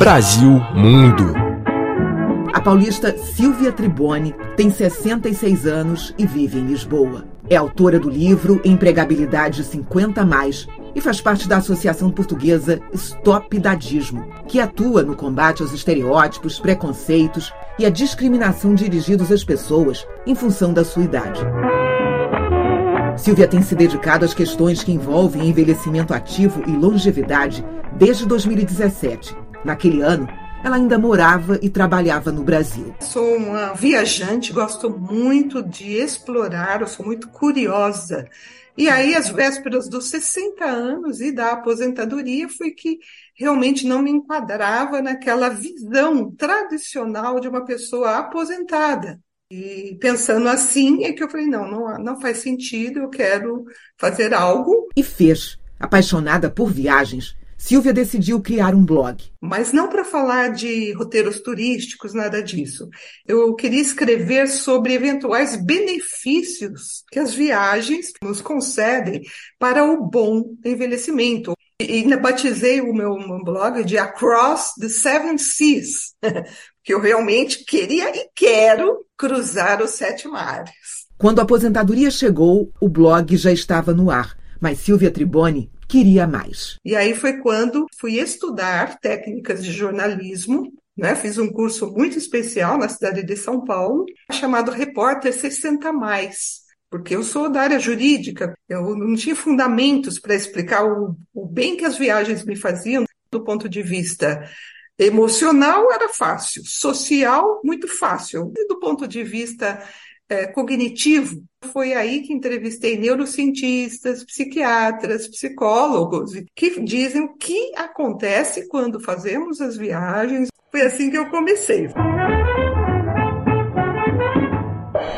Brasil Mundo. A paulista Silvia Triboni tem 66 anos e vive em Lisboa. É autora do livro Empregabilidade 50 mais e faz parte da Associação Portuguesa Stop Dadismo, que atua no combate aos estereótipos, preconceitos e a discriminação dirigidos às pessoas em função da sua idade. Silvia tem se dedicado às questões que envolvem envelhecimento ativo e longevidade desde 2017. Naquele ano, ela ainda morava e trabalhava no Brasil. Sou uma viajante, gosto muito de explorar, eu sou muito curiosa. E aí, às vésperas dos 60 anos e da aposentadoria, foi que realmente não me enquadrava naquela visão tradicional de uma pessoa aposentada. E pensando assim, é que eu falei: não, não, não faz sentido, eu quero fazer algo. E fez. Apaixonada por viagens, Silvia decidiu criar um blog. Mas não para falar de roteiros turísticos, nada disso. Eu queria escrever sobre eventuais benefícios que as viagens nos concedem para o bom envelhecimento. E ainda batizei o meu blog de Across the Seven Seas, que eu realmente queria e quero cruzar os sete mares. Quando a aposentadoria chegou, o blog já estava no ar, mas Silvia Triboni queria mais. E aí foi quando fui estudar técnicas de jornalismo né? Fiz um curso muito especial na cidade de São Paulo, chamado Repórter 60 Mais, porque eu sou da área jurídica, eu não tinha fundamentos para explicar o, o bem que as viagens me faziam do ponto de vista Emocional era fácil, social, muito fácil. E do ponto de vista é, cognitivo, foi aí que entrevistei neurocientistas, psiquiatras, psicólogos, que dizem o que acontece quando fazemos as viagens. Foi assim que eu comecei.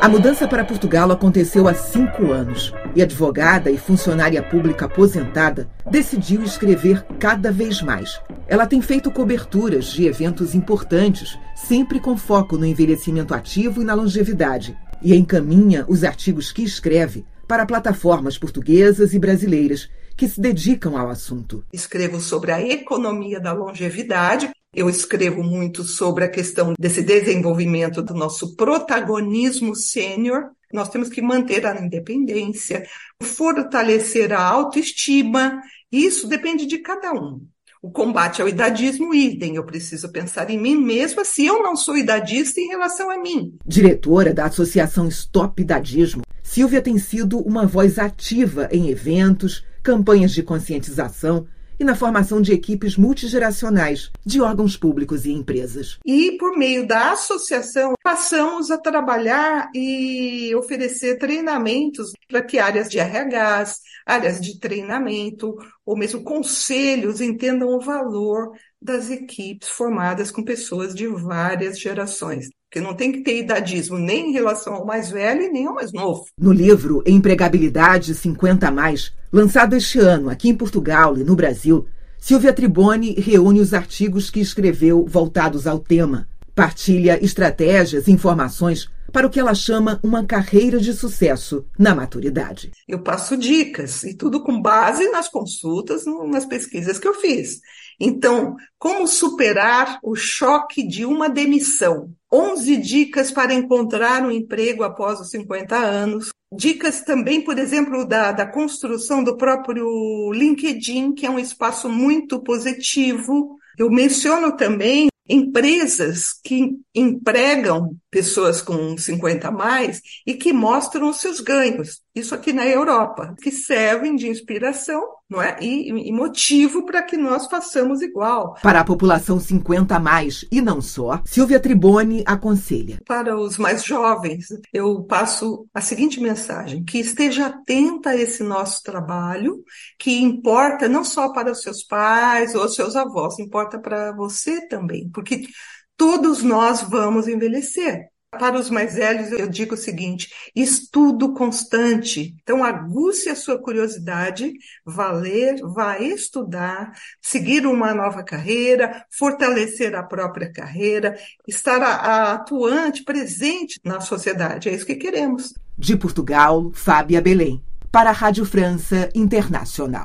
A mudança para Portugal aconteceu há cinco anos e advogada e funcionária pública aposentada decidiu escrever cada vez mais. Ela tem feito coberturas de eventos importantes, sempre com foco no envelhecimento ativo e na longevidade, e encaminha os artigos que escreve para plataformas portuguesas e brasileiras que se dedicam ao assunto. Escrevo sobre a economia da longevidade, eu escrevo muito sobre a questão desse desenvolvimento do nosso protagonismo sênior. Nós temos que manter a independência, fortalecer a autoestima. Isso depende de cada um. O combate ao idadismo, idem. Eu preciso pensar em mim mesma se eu não sou idadista em relação a mim. Diretora da Associação Stop Idadismo, Silvia tem sido uma voz ativa em eventos, campanhas de conscientização e na formação de equipes multigeracionais de órgãos públicos e empresas. E por meio da associação, passamos a trabalhar e oferecer treinamentos para que áreas de RHs, áreas de treinamento, ou mesmo conselhos entendam o valor das equipes formadas com pessoas de várias gerações. Porque não tem que ter idadismo nem em relação ao mais velho e nem ao mais novo. No livro Empregabilidade 50 mais, lançado este ano aqui em Portugal e no Brasil, Silvia Triboni reúne os artigos que escreveu voltados ao tema. Partilha estratégias e informações para o que ela chama uma carreira de sucesso na maturidade. Eu passo dicas e tudo com base nas consultas, nas pesquisas que eu fiz. Então, como superar o choque de uma demissão? 11 dicas para encontrar um emprego após os 50 anos. Dicas também, por exemplo, da, da construção do próprio LinkedIn, que é um espaço muito positivo. Eu menciono também empresas que empregam pessoas com 50 a mais e que mostram os seus ganhos. Isso aqui na Europa, que servem de inspiração não é? e, e motivo para que nós façamos igual. Para a população 50 a mais e não só, Silvia Triboni aconselha. Para os mais jovens, eu passo a seguinte mensagem: que esteja atenta a esse nosso trabalho, que importa não só para os seus pais ou seus avós, importa para você também, porque todos nós vamos envelhecer. Para os mais velhos, eu digo o seguinte: estudo constante. Então, aguce a sua curiosidade, vá ler, vá estudar, seguir uma nova carreira, fortalecer a própria carreira, estar atuante, presente na sociedade. É isso que queremos. De Portugal, Fábia Belém. Para a Rádio França Internacional.